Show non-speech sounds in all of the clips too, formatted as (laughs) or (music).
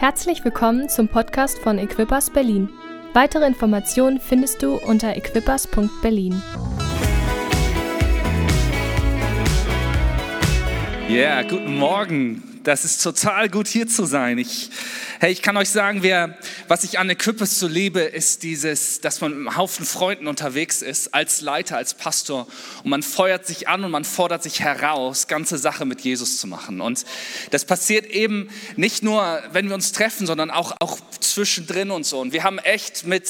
Herzlich willkommen zum Podcast von Equippers Berlin. Weitere Informationen findest du unter equippers.berlin. Ja, yeah, guten Morgen. Das ist total gut hier zu sein. Ich Hey, ich kann euch sagen, wer, was ich an Equippers so liebe, ist dieses, dass man mit einem Haufen Freunden unterwegs ist, als Leiter, als Pastor und man feuert sich an und man fordert sich heraus, ganze Sache mit Jesus zu machen. Und das passiert eben nicht nur, wenn wir uns treffen, sondern auch, auch zwischendrin und so. Und wir haben echt mit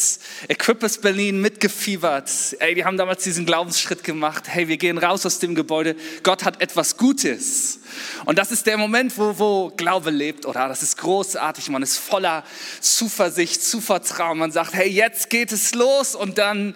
Equippers Berlin mitgefiebert. Ey, wir haben damals diesen Glaubensschritt gemacht. Hey, wir gehen raus aus dem Gebäude. Gott hat etwas Gutes. Und das ist der Moment, wo, wo Glaube lebt, oder? Das ist großartig. Man ist voller Zuversicht, Zuvertrauen. Man sagt, hey, jetzt geht es los. Und dann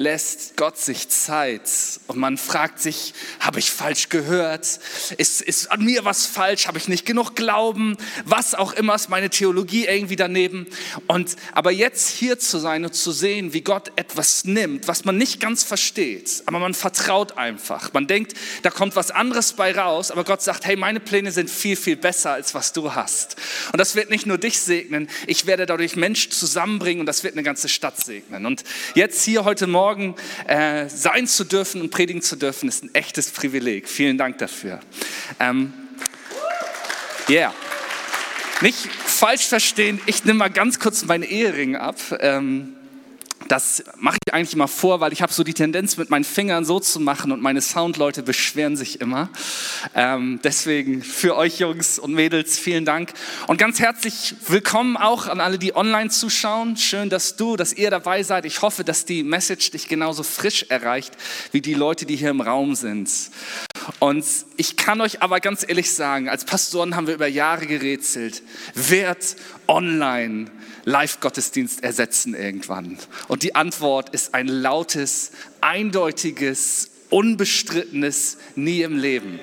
lässt Gott sich Zeit und man fragt sich, habe ich falsch gehört? Ist, ist an mir was falsch? Habe ich nicht genug Glauben? Was auch immer ist meine Theologie irgendwie daneben. Und aber jetzt hier zu sein und zu sehen, wie Gott etwas nimmt, was man nicht ganz versteht, aber man vertraut einfach. Man denkt, da kommt was anderes bei raus, aber Gott sagt, hey, meine Pläne sind viel, viel besser als was du hast. Und das wird nicht nur dich segnen, ich werde dadurch Menschen zusammenbringen und das wird eine ganze Stadt segnen. Und jetzt hier heute Morgen Morgen äh, sein zu dürfen und predigen zu dürfen, ist ein echtes Privileg. Vielen Dank dafür. Ähm, yeah. Nicht falsch verstehen, ich nehme mal ganz kurz meinen Ehering ab. Ähm, das mache ich eigentlich immer vor, weil ich habe so die Tendenz, mit meinen Fingern so zu machen und meine Soundleute beschweren sich immer. Ähm, deswegen für euch Jungs und Mädels vielen Dank und ganz herzlich willkommen auch an alle, die online zuschauen. Schön, dass du, dass ihr dabei seid. Ich hoffe, dass die Message dich genauso frisch erreicht wie die Leute, die hier im Raum sind. Und ich kann euch aber ganz ehrlich sagen, als Pastoren haben wir über Jahre gerätselt, wird online Live-Gottesdienst ersetzen irgendwann? Und die Antwort ist ein lautes, eindeutiges, unbestrittenes Nie im Leben.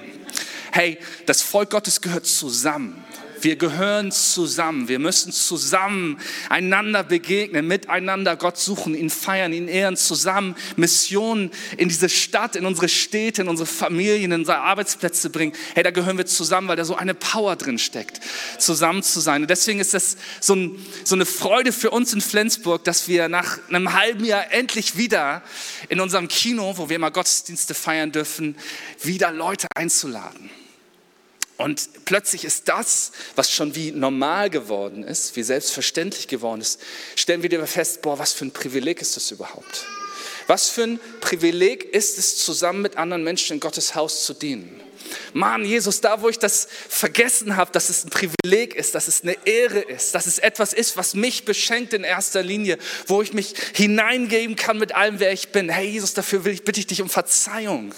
Hey, das Volk Gottes gehört zusammen. Wir gehören zusammen. Wir müssen zusammen einander begegnen, miteinander Gott suchen, ihn feiern, ihn ehren, zusammen Missionen in diese Stadt, in unsere Städte, in unsere Familien, in unsere Arbeitsplätze bringen. Hey, da gehören wir zusammen, weil da so eine Power drin steckt, zusammen zu sein. Und deswegen ist das so, ein, so eine Freude für uns in Flensburg, dass wir nach einem halben Jahr endlich wieder in unserem Kino, wo wir mal Gottesdienste feiern dürfen, wieder Leute einzuladen. Und plötzlich ist das, was schon wie normal geworden ist, wie selbstverständlich geworden ist, stellen wir dir fest, boah, was für ein Privileg ist das überhaupt? Was für ein Privileg ist es, zusammen mit anderen Menschen in Gottes Haus zu dienen? Mann, Jesus, da wo ich das vergessen habe, dass es ein Privileg ist, dass es eine Ehre ist, dass es etwas ist, was mich beschenkt in erster Linie, wo ich mich hineingeben kann mit allem, wer ich bin. Hey Jesus, dafür ich, bitte ich dich um Verzeihung.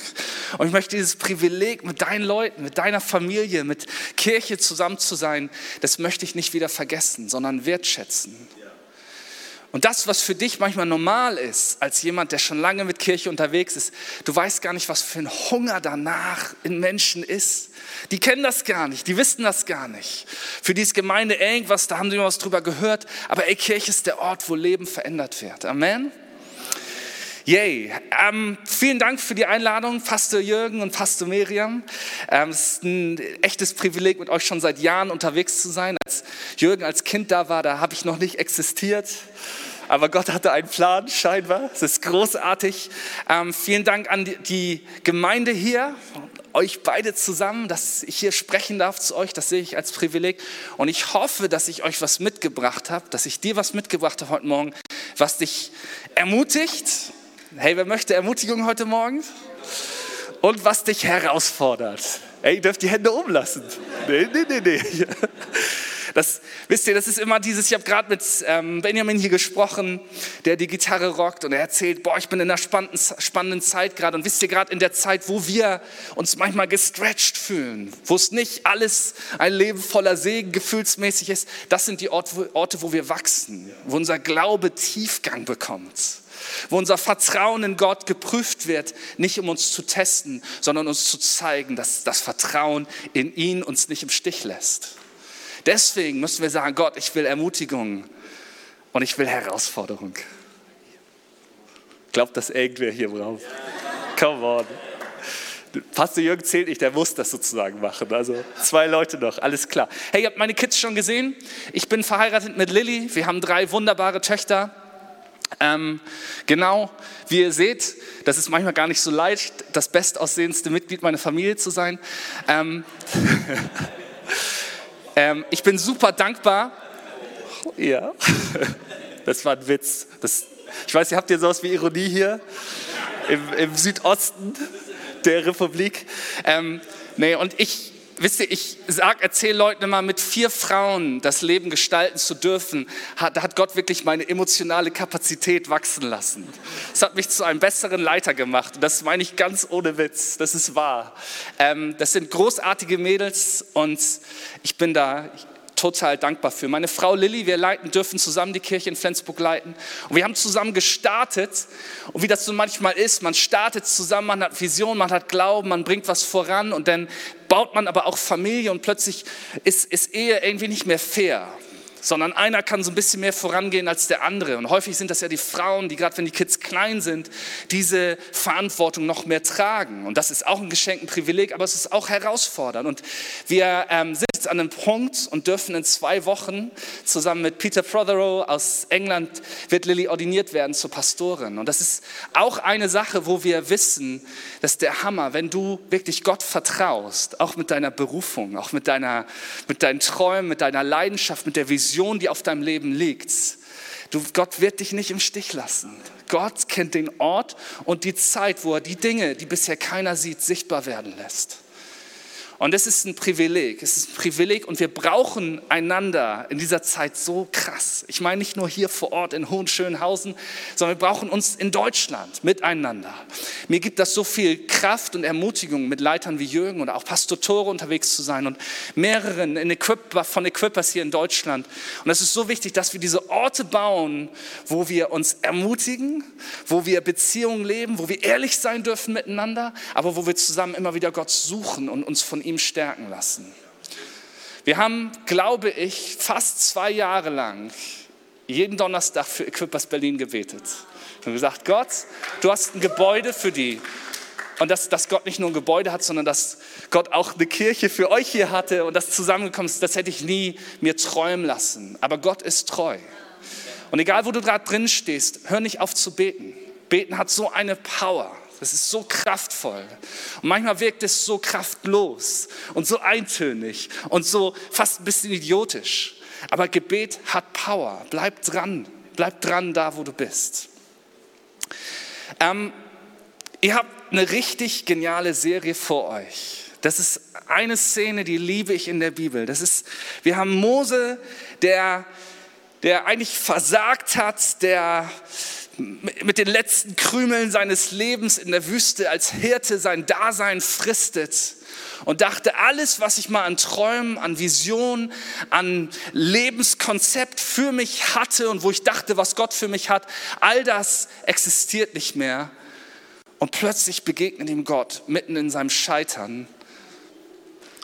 Und ich möchte dieses Privileg mit deinen Leuten, mit deiner Familie, mit Kirche zusammen zu sein, das möchte ich nicht wieder vergessen, sondern wertschätzen. Und das, was für dich manchmal normal ist, als jemand, der schon lange mit Kirche unterwegs ist, du weißt gar nicht, was für ein Hunger danach in Menschen ist. Die kennen das gar nicht, die wissen das gar nicht. Für die ist Gemeinde irgendwas, da haben sie mal was drüber gehört, aber ey, Kirche ist der Ort, wo Leben verändert wird. Amen. Yay. Ähm, vielen Dank für die Einladung, Pastor Jürgen und Pastor Miriam. Ähm, es ist ein echtes Privileg, mit euch schon seit Jahren unterwegs zu sein. Als Jürgen als Kind da war, da habe ich noch nicht existiert. Aber Gott hatte einen Plan, scheinbar. Es ist großartig. Ähm, vielen Dank an die, die Gemeinde hier, euch beide zusammen, dass ich hier sprechen darf zu euch. Das sehe ich als Privileg. Und ich hoffe, dass ich euch was mitgebracht habe, dass ich dir was mitgebracht habe heute Morgen, was dich ermutigt Hey, wer möchte Ermutigung heute Morgen? Und was dich herausfordert. Hey, ihr dürft die Hände umlassen. Nee, nee, nee, nee. (laughs) Das, wisst ihr, das ist immer dieses, ich habe gerade mit ähm, Benjamin hier gesprochen, der die Gitarre rockt und er erzählt, boah, ich bin in einer spannenden, spannenden Zeit gerade und wisst ihr, gerade in der Zeit, wo wir uns manchmal gestretched fühlen, wo es nicht alles ein Leben voller Segen gefühlsmäßig ist, das sind die Orte, Orte wo wir wachsen, wo unser Glaube Tiefgang bekommt wo unser Vertrauen in Gott geprüft wird, nicht um uns zu testen, sondern uns zu zeigen, dass das Vertrauen in ihn uns nicht im Stich lässt. Deswegen müssen wir sagen, Gott, ich will Ermutigung und ich will Herausforderung. Glaubt das irgendwer hier braucht? Come on. Pastor Jürgen zählt nicht, der muss das sozusagen machen. Also zwei Leute noch, alles klar. Hey, ihr habt meine Kids schon gesehen. Ich bin verheiratet mit Lilly. Wir haben drei wunderbare Töchter. Ähm, genau, wie ihr seht, das ist manchmal gar nicht so leicht, das bestaussehendste Mitglied meiner Familie zu sein. Ähm, (laughs) ähm, ich bin super dankbar. Ja, (laughs) das war ein Witz. Das, ich weiß, ihr habt ja sowas wie Ironie hier im, im Südosten der Republik. Ähm, nee, und ich, wisst ihr, ich sag, erzähle Leuten immer, mit vier Frauen das Leben gestalten zu dürfen, hat, hat Gott wirklich meine emotionale Kapazität wachsen lassen. Das hat mich zu einem besseren Leiter gemacht. Das meine ich ganz ohne Witz. Das ist wahr. Ähm, das sind großartige Mädels und ich bin da, total dankbar für. Meine Frau Lilly, wir leiten, dürfen zusammen die Kirche in Flensburg leiten. Und wir haben zusammen gestartet. Und wie das so manchmal ist, man startet zusammen, man hat Vision, man hat Glauben, man bringt was voran und dann baut man aber auch Familie und plötzlich ist, ist Ehe irgendwie nicht mehr fair sondern einer kann so ein bisschen mehr vorangehen als der andere. Und häufig sind das ja die Frauen, die gerade wenn die Kids klein sind, diese Verantwortung noch mehr tragen. Und das ist auch ein Geschenk, ein Privileg, aber es ist auch herausfordernd. Und wir ähm, sind jetzt an einem Punkt und dürfen in zwei Wochen zusammen mit Peter Prothero aus England wird Lilly ordiniert werden zur Pastorin. Und das ist auch eine Sache, wo wir wissen, dass der Hammer, wenn du wirklich Gott vertraust, auch mit deiner Berufung, auch mit, deiner, mit deinen Träumen, mit deiner Leidenschaft, mit der Vision, Vision, die auf deinem Leben liegt. Du, Gott wird dich nicht im Stich lassen. Gott kennt den Ort und die Zeit, wo er die Dinge, die bisher keiner sieht, sichtbar werden lässt. Und es ist ein Privileg. Es ist ein Privileg und wir brauchen einander in dieser Zeit so krass. Ich meine nicht nur hier vor Ort in Hohenschönhausen, sondern wir brauchen uns in Deutschland miteinander. Mir gibt das so viel Kraft und Ermutigung, mit Leitern wie Jürgen oder auch Pastor Tore unterwegs zu sein und mehreren in Equip, von Equippers hier in Deutschland. Und es ist so wichtig, dass wir diese Orte bauen, wo wir uns ermutigen, wo wir Beziehungen leben, wo wir ehrlich sein dürfen miteinander, aber wo wir zusammen immer wieder Gott suchen und uns von ihm ihm stärken lassen. Wir haben, glaube ich, fast zwei Jahre lang jeden Donnerstag für Equippers Berlin gebetet. Haben gesagt, Gott, du hast ein Gebäude für die. Und dass, dass Gott nicht nur ein Gebäude hat, sondern dass Gott auch eine Kirche für euch hier hatte und das zusammengekommen ist, das hätte ich nie mir träumen lassen. Aber Gott ist treu. Und egal, wo du gerade drin stehst, hör nicht auf zu beten. Beten hat so eine Power. Das ist so kraftvoll. Und manchmal wirkt es so kraftlos und so eintönig und so fast ein bisschen idiotisch. Aber Gebet hat Power. Bleib dran. Bleib dran da, wo du bist. Ähm, ihr habt eine richtig geniale Serie vor euch. Das ist eine Szene, die liebe ich in der Bibel. Das ist, wir haben Mose, der, der eigentlich versagt hat, der mit den letzten Krümeln seines Lebens in der Wüste als Hirte sein Dasein fristet und dachte, alles, was ich mal an Träumen, an Visionen, an Lebenskonzept für mich hatte und wo ich dachte, was Gott für mich hat, all das existiert nicht mehr. Und plötzlich begegnet ihm Gott mitten in seinem Scheitern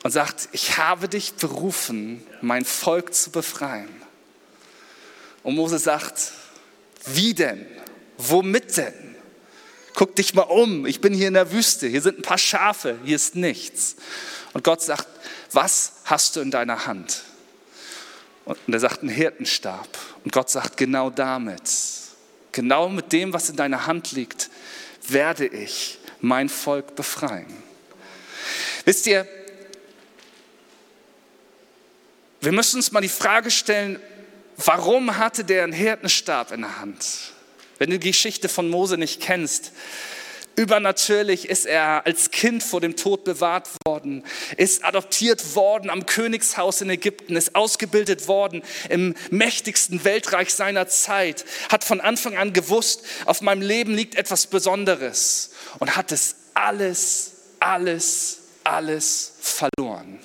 und sagt, ich habe dich berufen, mein Volk zu befreien. Und Mose sagt, wie denn? Womit denn? Guck dich mal um, ich bin hier in der Wüste, hier sind ein paar Schafe, hier ist nichts. Und Gott sagt, was hast du in deiner Hand? Und er sagt, einen Hirtenstab. Und Gott sagt, genau damit, genau mit dem, was in deiner Hand liegt, werde ich mein Volk befreien. Wisst ihr, wir müssen uns mal die Frage stellen, warum hatte der einen Hirtenstab in der Hand? Wenn du die Geschichte von Mose nicht kennst, Übernatürlich ist er als Kind vor dem Tod bewahrt worden, ist adoptiert worden am Königshaus in Ägypten, ist ausgebildet worden im mächtigsten Weltreich seiner Zeit, hat von Anfang an gewusst, auf meinem Leben liegt etwas Besonderes und hat es alles, alles, alles verloren.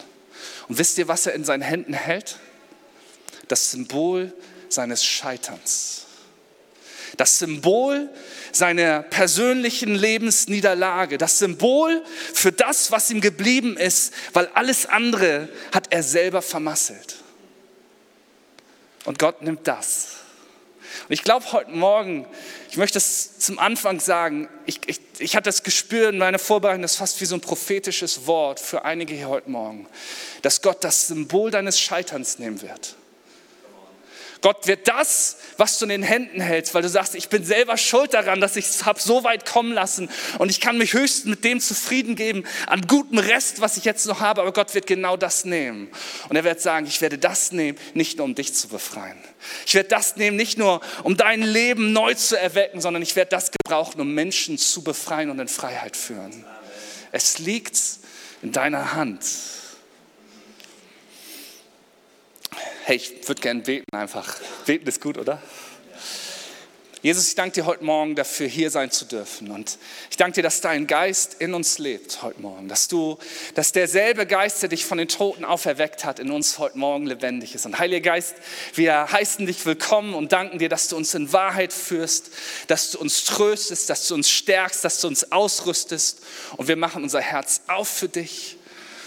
Und wisst ihr, was er in seinen Händen hält? Das Symbol seines Scheiterns das Symbol seiner persönlichen Lebensniederlage, das Symbol für das, was ihm geblieben ist, weil alles andere hat er selber vermasselt. Und Gott nimmt das. Und ich glaube heute Morgen, ich möchte es zum Anfang sagen, ich, ich, ich hatte das Gespür in meiner Vorbereitung, das ist fast wie so ein prophetisches Wort für einige hier heute Morgen, dass Gott das Symbol deines Scheiterns nehmen wird. Gott wird das, was du in den Händen hältst, weil du sagst, ich bin selber schuld daran, dass ich es habe so weit kommen lassen und ich kann mich höchstens mit dem zufrieden geben, an gutem Rest, was ich jetzt noch habe, aber Gott wird genau das nehmen. Und er wird sagen, ich werde das nehmen, nicht nur um dich zu befreien. Ich werde das nehmen, nicht nur um dein Leben neu zu erwecken, sondern ich werde das gebrauchen, um Menschen zu befreien und in Freiheit führen. Es liegt in deiner Hand. Hey, ich würde gerne beten einfach. Beten ist gut, oder? Jesus, ich danke dir heute Morgen dafür, hier sein zu dürfen. Und ich danke dir, dass dein Geist in uns lebt heute Morgen. Dass du, dass derselbe Geist, der dich von den Toten auferweckt hat, in uns heute Morgen lebendig ist. Und Heiliger Geist, wir heißen dich willkommen und danken dir, dass du uns in Wahrheit führst, dass du uns tröstest, dass du uns stärkst, dass du uns ausrüstest. Und wir machen unser Herz auf für dich.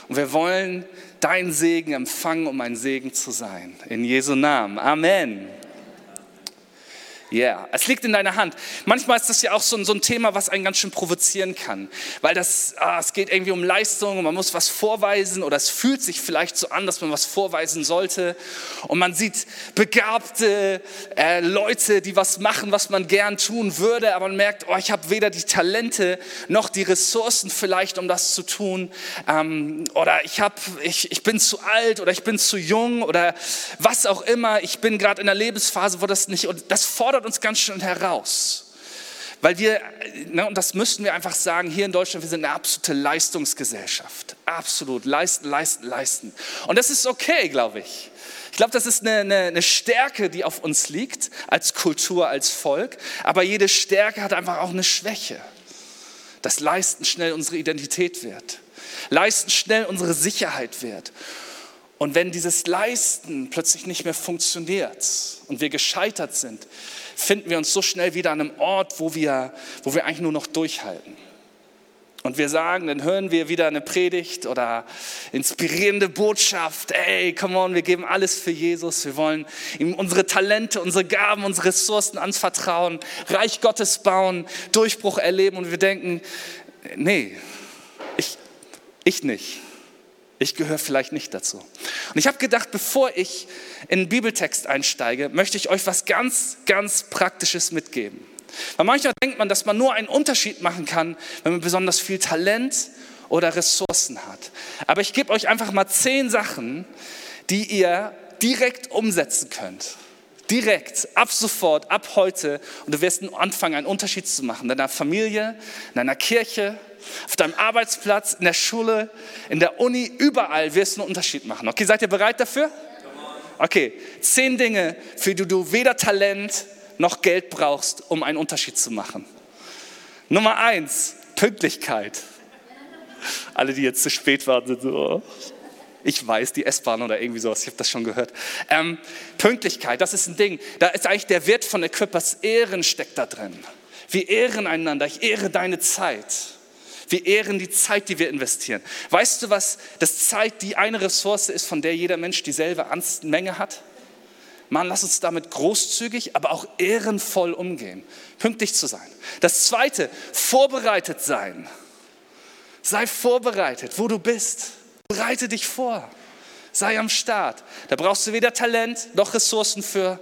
Und wir wollen deinen Segen empfangen, um ein Segen zu sein. In Jesu Namen. Amen. Ja, yeah. es liegt in deiner Hand. Manchmal ist das ja auch so ein, so ein Thema, was einen ganz schön provozieren kann, weil das, ah, es geht irgendwie um Leistung und man muss was vorweisen oder es fühlt sich vielleicht so an, dass man was vorweisen sollte und man sieht begabte äh, Leute, die was machen, was man gern tun würde, aber man merkt, oh, ich habe weder die Talente noch die Ressourcen vielleicht, um das zu tun ähm, oder ich, hab, ich, ich bin zu alt oder ich bin zu jung oder was auch immer, ich bin gerade in einer Lebensphase, wo das nicht, und das fordert fordert uns ganz schön heraus. Weil wir, ne, und das müssten wir einfach sagen, hier in Deutschland, wir sind eine absolute Leistungsgesellschaft. Absolut, leisten, leisten, leisten. Und das ist okay, glaube ich. Ich glaube, das ist eine, eine, eine, Stärke, die auf uns liegt, als Kultur, als Volk. Aber jede Stärke hat einfach auch eine Schwäche. Das Leisten schnell unsere Identität wird. Leisten schnell unsere Sicherheit wird. Und wenn dieses Leisten plötzlich nicht mehr funktioniert und wir gescheitert sind, finden wir uns so schnell wieder an einem Ort, wo wir, wo wir eigentlich nur noch durchhalten. Und wir sagen, dann hören wir wieder eine Predigt oder inspirierende Botschaft. Ey, come on, wir geben alles für Jesus. Wir wollen ihm unsere Talente, unsere Gaben, unsere Ressourcen anvertrauen, Reich Gottes bauen, Durchbruch erleben. Und wir denken, nee, ich, ich nicht. Ich gehöre vielleicht nicht dazu. Und ich habe gedacht, bevor ich in den Bibeltext einsteige, möchte ich euch was ganz, ganz Praktisches mitgeben. Weil manchmal denkt man, dass man nur einen Unterschied machen kann, wenn man besonders viel Talent oder Ressourcen hat. Aber ich gebe euch einfach mal zehn Sachen, die ihr direkt umsetzen könnt. Direkt, ab sofort, ab heute. Und du wirst anfangen, einen Unterschied zu machen. In deiner Familie, in deiner Kirche, auf deinem Arbeitsplatz, in der Schule, in der Uni, überall wirst du einen Unterschied machen. Okay, seid ihr bereit dafür? Okay, zehn Dinge, für die du weder Talent noch Geld brauchst, um einen Unterschied zu machen. Nummer eins, Pünktlichkeit. Alle, die jetzt zu spät waren, sind so, oh. Ich weiß, die S-Bahn oder irgendwie sowas, ich habe das schon gehört. Ähm, Pünktlichkeit, das ist ein Ding. Da ist eigentlich der Wert von Equippers Ehren steckt da drin. Wir ehren einander, ich ehre deine Zeit. Wir ehren die Zeit, die wir investieren. Weißt du, was das Zeit die eine Ressource ist, von der jeder Mensch dieselbe Menge hat? Mann, lass uns damit großzügig, aber auch ehrenvoll umgehen, pünktlich zu sein. Das zweite, vorbereitet sein. Sei vorbereitet, wo du bist. Bereite dich vor. Sei am Start. Da brauchst du weder Talent noch Ressourcen für.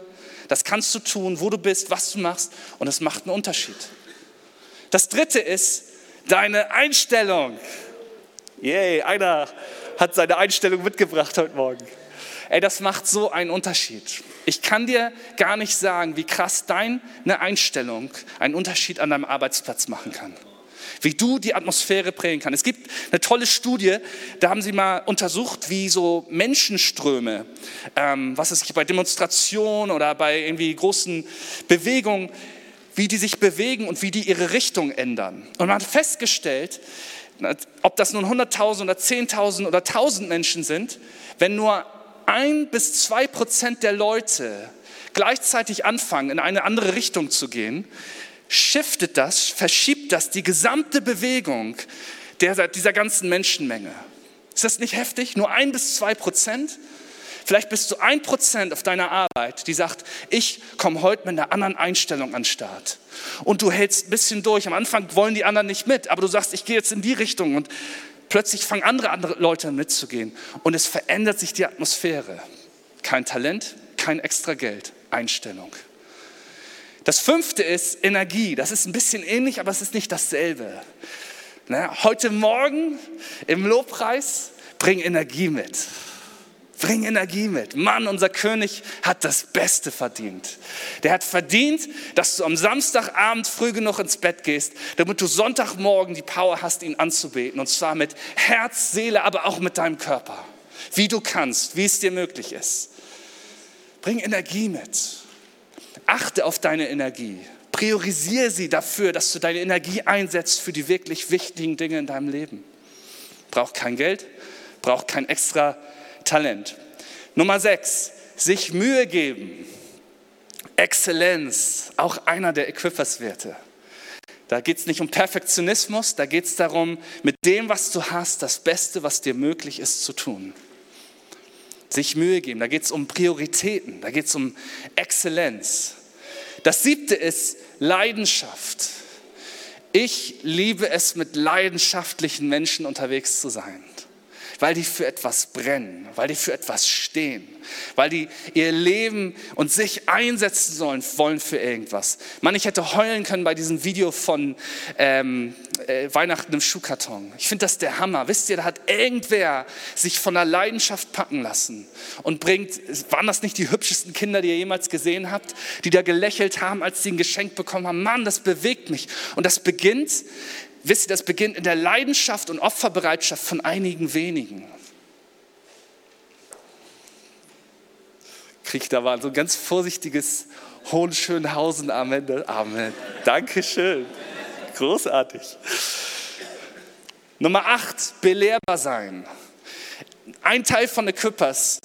Das kannst du tun, wo du bist, was du machst und es macht einen Unterschied. Das dritte ist, deine Einstellung. Yay, einer hat seine Einstellung mitgebracht heute Morgen. Ey, das macht so einen Unterschied. Ich kann dir gar nicht sagen, wie krass deine Einstellung einen Unterschied an deinem Arbeitsplatz machen kann. Wie du die Atmosphäre prägen kannst. Es gibt eine tolle Studie, da haben sie mal untersucht, wie so Menschenströme, ähm, was es bei Demonstrationen oder bei irgendwie großen Bewegungen, wie die sich bewegen und wie die ihre Richtung ändern. Und man hat festgestellt, ob das nun 100.000 oder 10.000 oder 1.000 Menschen sind, wenn nur ein bis zwei Prozent der Leute gleichzeitig anfangen, in eine andere Richtung zu gehen, shiftet das, verschiebt das die gesamte Bewegung der, dieser ganzen Menschenmenge. Ist das nicht heftig? Nur ein bis zwei Prozent? Vielleicht bist du ein Prozent auf deiner Arbeit, die sagt, ich komme heute mit einer anderen Einstellung an den Start. Und du hältst ein bisschen durch. Am Anfang wollen die anderen nicht mit, aber du sagst, ich gehe jetzt in die Richtung und plötzlich fangen andere, andere Leute mitzugehen. Und es verändert sich die Atmosphäre. Kein Talent, kein extra Geld, Einstellung. Das fünfte ist Energie. Das ist ein bisschen ähnlich, aber es ist nicht dasselbe. Ne? Heute Morgen im Lobpreis bring Energie mit. Bring Energie mit. Mann, unser König hat das Beste verdient. Der hat verdient, dass du am Samstagabend früh genug ins Bett gehst, damit du Sonntagmorgen die Power hast, ihn anzubeten. Und zwar mit Herz, Seele, aber auch mit deinem Körper. Wie du kannst, wie es dir möglich ist. Bring Energie mit. Achte auf deine Energie. Priorisiere sie dafür, dass du deine Energie einsetzt für die wirklich wichtigen Dinge in deinem Leben. Braucht kein Geld, braucht kein extra Talent. Nummer sechs, sich Mühe geben. Exzellenz, auch einer der Equippers-Werte. Da geht es nicht um Perfektionismus, da geht es darum, mit dem, was du hast, das Beste, was dir möglich ist, zu tun. Sich Mühe geben, da geht es um Prioritäten, da geht es um Exzellenz. Das siebte ist Leidenschaft. Ich liebe es, mit leidenschaftlichen Menschen unterwegs zu sein weil die für etwas brennen, weil die für etwas stehen, weil die ihr Leben und sich einsetzen sollen, wollen für irgendwas. Mann, ich hätte heulen können bei diesem Video von ähm, äh, Weihnachten im Schuhkarton. Ich finde das der Hammer. Wisst ihr, da hat irgendwer sich von der Leidenschaft packen lassen und bringt, waren das nicht die hübschesten Kinder, die ihr jemals gesehen habt, die da gelächelt haben, als sie ein Geschenk bekommen haben? Mann, das bewegt mich. Und das beginnt wisst ihr, das beginnt in der Leidenschaft und Opferbereitschaft von einigen wenigen. Kriegt da mal so ein ganz vorsichtiges Hohenschönhausen am Ende. Amen. Dankeschön. Großartig. Nummer acht, belehrbar sein. Ein Teil von der Küppers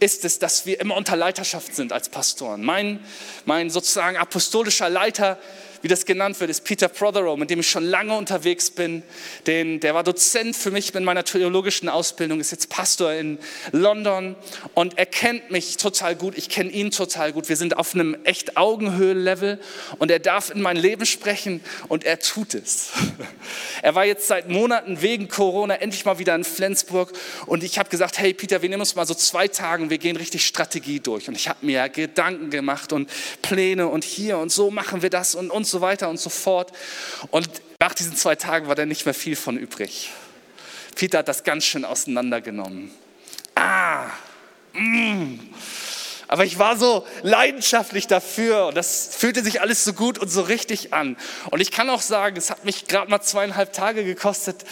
ist es, dass wir immer unter Leiterschaft sind als Pastoren. Mein, mein sozusagen apostolischer Leiter wie das genannt wird, ist Peter Prothero, mit dem ich schon lange unterwegs bin. Den, der war Dozent für mich in meiner theologischen Ausbildung, ist jetzt Pastor in London und er kennt mich total gut. Ich kenne ihn total gut. Wir sind auf einem echt Augenhöhe-Level und er darf in mein Leben sprechen und er tut es. (laughs) Er war jetzt seit Monaten wegen Corona endlich mal wieder in Flensburg und ich habe gesagt, hey Peter, wir nehmen uns mal so zwei Tage, wir gehen richtig Strategie durch. Und ich habe mir Gedanken gemacht und Pläne und hier und so machen wir das und, und so so weiter und so fort. Und nach diesen zwei Tagen war da nicht mehr viel von übrig. Peter hat das ganz schön auseinandergenommen. Ah, mm. Aber ich war so leidenschaftlich dafür und das fühlte sich alles so gut und so richtig an. Und ich kann auch sagen, es hat mich gerade mal zweieinhalb Tage gekostet,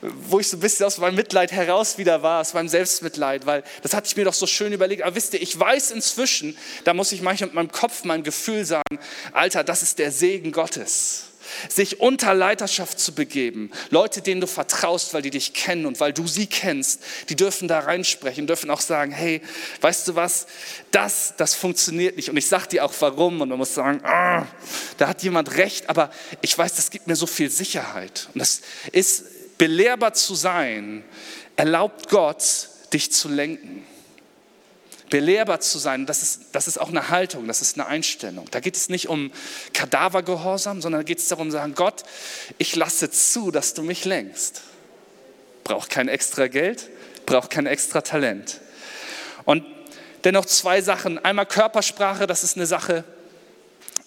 wo ich so ein bisschen aus meinem Mitleid heraus wieder war, aus meinem Selbstmitleid, weil das hatte ich mir doch so schön überlegt. Aber wisst ihr, ich weiß inzwischen, da muss ich manchmal mit meinem Kopf, meinem Gefühl sagen, Alter, das ist der Segen Gottes sich unter Leiterschaft zu begeben. Leute, denen du vertraust, weil die dich kennen und weil du sie kennst, die dürfen da reinsprechen, dürfen auch sagen, hey, weißt du was, das, das funktioniert nicht. Und ich sage dir auch warum und man muss sagen, ah, da hat jemand recht, aber ich weiß, das gibt mir so viel Sicherheit. Und das ist, belehrbar zu sein, erlaubt Gott, dich zu lenken belehrbar zu sein, das ist, das ist auch eine Haltung, das ist eine Einstellung. Da geht es nicht um Kadavergehorsam, sondern da geht es darum sagen, Gott, ich lasse zu, dass du mich lenkst. Braucht kein extra Geld, braucht kein extra Talent. Und dennoch zwei Sachen. Einmal Körpersprache, das ist eine Sache,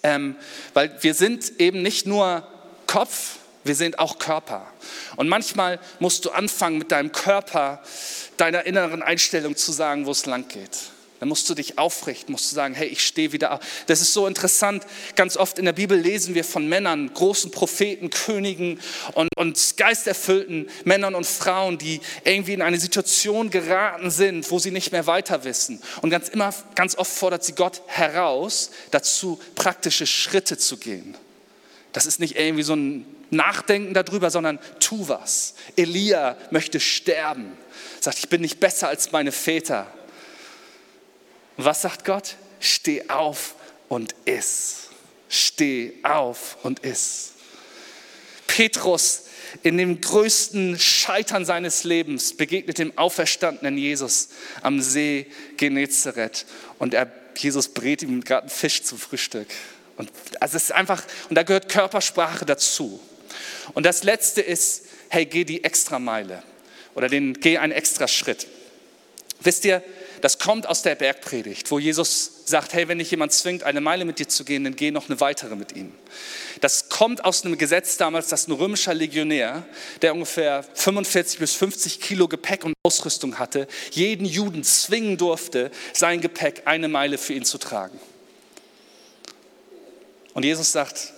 ähm, weil wir sind eben nicht nur Kopf, wir sind auch Körper. Und manchmal musst du anfangen, mit deinem Körper, deiner inneren Einstellung zu sagen, wo es lang geht. Dann musst du dich aufrichten, musst du sagen, hey, ich stehe wieder auf. Das ist so interessant. Ganz oft in der Bibel lesen wir von Männern, großen Propheten, Königen und, und geisterfüllten Männern und Frauen, die irgendwie in eine Situation geraten sind, wo sie nicht mehr weiter wissen. Und ganz immer, ganz oft fordert sie Gott heraus, dazu praktische Schritte zu gehen. Das ist nicht irgendwie so ein Nachdenken darüber, sondern tu was. Elia möchte sterben. Sagt, ich bin nicht besser als meine Väter. Und was sagt Gott? Steh auf und iss. Steh auf und iss. Petrus in dem größten Scheitern seines Lebens begegnet dem auferstandenen Jesus am See Genezareth und er, Jesus brät ihm gerade einen Fisch zum Frühstück. Und also es ist einfach, und da gehört Körpersprache dazu. Und das letzte ist, hey, geh die extra Meile oder den, geh einen extra Schritt. Wisst ihr, das kommt aus der Bergpredigt, wo Jesus sagt, hey, wenn dich jemand zwingt, eine Meile mit dir zu gehen, dann geh noch eine weitere mit ihm. Das kommt aus einem Gesetz damals, dass ein römischer Legionär, der ungefähr 45 bis 50 Kilo Gepäck und Ausrüstung hatte, jeden Juden zwingen durfte, sein Gepäck eine Meile für ihn zu tragen. Und Jesus sagt,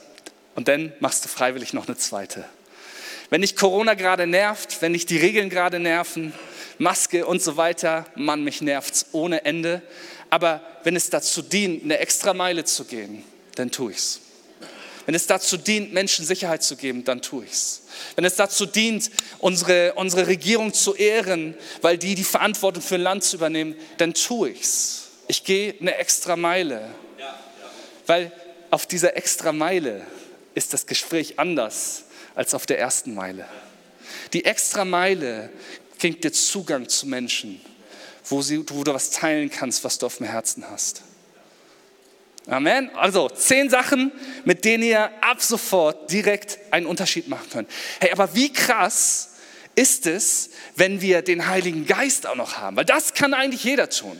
und dann machst du freiwillig noch eine zweite. Wenn dich Corona gerade nervt, wenn dich die Regeln gerade nerven, Maske und so weiter, Mann, mich nervt's ohne Ende. Aber wenn es dazu dient, eine extra Meile zu gehen, dann tue ich's. Wenn es dazu dient, Menschen Sicherheit zu geben, dann tue ich's. Wenn es dazu dient, unsere, unsere Regierung zu ehren, weil die die Verantwortung für ein Land zu übernehmen, dann tue ich's. Ich gehe eine extra Meile. Weil auf dieser extra Meile ist das Gespräch anders als auf der ersten Meile. Die extra Meile kriegt dir Zugang zu Menschen, wo, sie, wo du was teilen kannst, was du auf dem Herzen hast. Amen. Also zehn Sachen, mit denen ihr ab sofort direkt einen Unterschied machen könnt. Hey, aber wie krass ist es, wenn wir den Heiligen Geist auch noch haben? Weil das kann eigentlich jeder tun.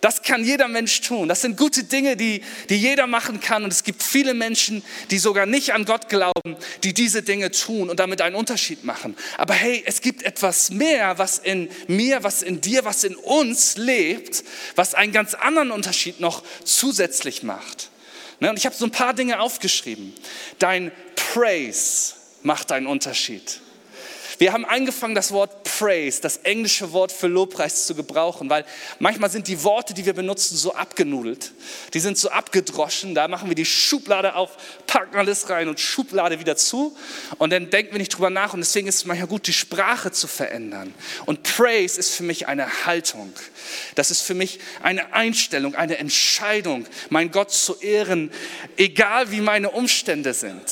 Das kann jeder Mensch tun. Das sind gute Dinge, die, die jeder machen kann. Und es gibt viele Menschen, die sogar nicht an Gott glauben, die diese Dinge tun und damit einen Unterschied machen. Aber hey, es gibt etwas mehr, was in mir, was in dir, was in uns lebt, was einen ganz anderen Unterschied noch zusätzlich macht. Ne, und ich habe so ein paar Dinge aufgeschrieben. Dein Praise macht einen Unterschied. Wir haben angefangen, das Wort Praise, das englische Wort für Lobpreis zu gebrauchen, weil manchmal sind die Worte, die wir benutzen, so abgenudelt. Die sind so abgedroschen. Da machen wir die Schublade auf, packen alles rein und Schublade wieder zu. Und dann denken wir nicht drüber nach. Und deswegen ist es manchmal gut, die Sprache zu verändern. Und Praise ist für mich eine Haltung. Das ist für mich eine Einstellung, eine Entscheidung, mein Gott zu ehren, egal wie meine Umstände sind.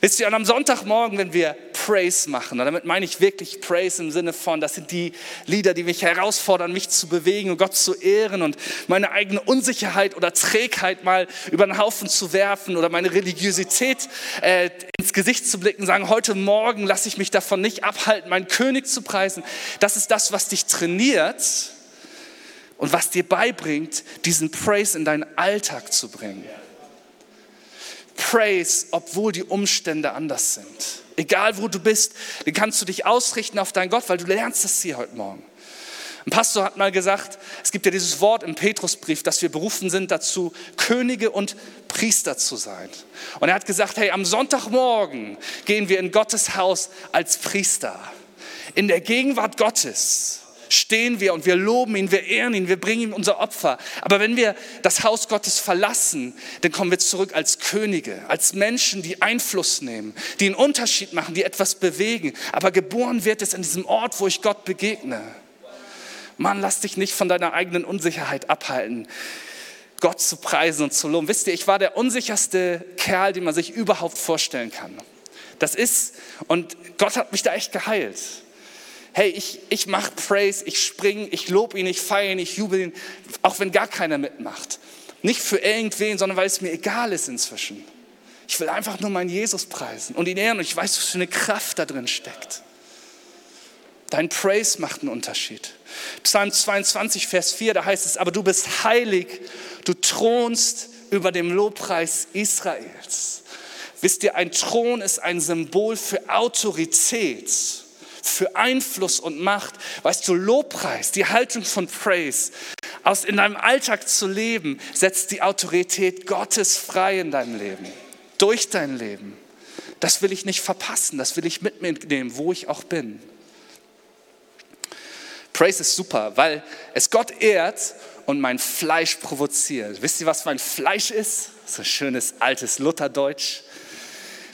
Wisst ihr, und am Sonntagmorgen, wenn wir Praise machen, und damit meine ich wirklich Praise im Sinne von, das sind die Lieder, die mich herausfordern, mich zu bewegen und Gott zu ehren und meine eigene Unsicherheit oder Trägheit mal über den Haufen zu werfen oder meine Religiosität äh, ins Gesicht zu blicken, sagen, heute Morgen lasse ich mich davon nicht abhalten, meinen König zu preisen. Das ist das, was dich trainiert und was dir beibringt, diesen Praise in deinen Alltag zu bringen. Praise, obwohl die Umstände anders sind. Egal wo du bist, dann kannst du dich ausrichten auf deinen Gott, weil du lernst das hier heute Morgen. Ein Pastor hat mal gesagt, es gibt ja dieses Wort im Petrusbrief, dass wir berufen sind dazu, Könige und Priester zu sein. Und er hat gesagt, hey, am Sonntagmorgen gehen wir in Gottes Haus als Priester. In der Gegenwart Gottes stehen wir und wir loben ihn, wir ehren ihn, wir bringen ihm unser Opfer. Aber wenn wir das Haus Gottes verlassen, dann kommen wir zurück als Könige, als Menschen, die Einfluss nehmen, die einen Unterschied machen, die etwas bewegen. Aber geboren wird es an diesem Ort, wo ich Gott begegne. Mann, lass dich nicht von deiner eigenen Unsicherheit abhalten. Gott zu preisen und zu loben. Wisst ihr, ich war der unsicherste Kerl, den man sich überhaupt vorstellen kann. Das ist, und Gott hat mich da echt geheilt hey, ich, ich mache Praise, ich springe, ich lobe ihn, ich feiere ihn, ich jubel ihn, auch wenn gar keiner mitmacht. Nicht für irgendwen, sondern weil es mir egal ist inzwischen. Ich will einfach nur meinen Jesus preisen und ihn ehren und ich weiß, was für eine Kraft da drin steckt. Dein Praise macht einen Unterschied. Psalm 22, Vers 4, da heißt es, aber du bist heilig, du thronst über dem Lobpreis Israels. Wisst ihr, ein Thron ist ein Symbol für Autorität für Einfluss und Macht. Weißt du, Lobpreis, die Haltung von Praise, aus in deinem Alltag zu leben, setzt die Autorität Gottes frei in deinem Leben, durch dein Leben. Das will ich nicht verpassen, das will ich mit mir nehmen, wo ich auch bin. Praise ist super, weil es Gott ehrt und mein Fleisch provoziert. Wisst ihr, was mein Fleisch ist? So schönes altes Lutherdeutsch.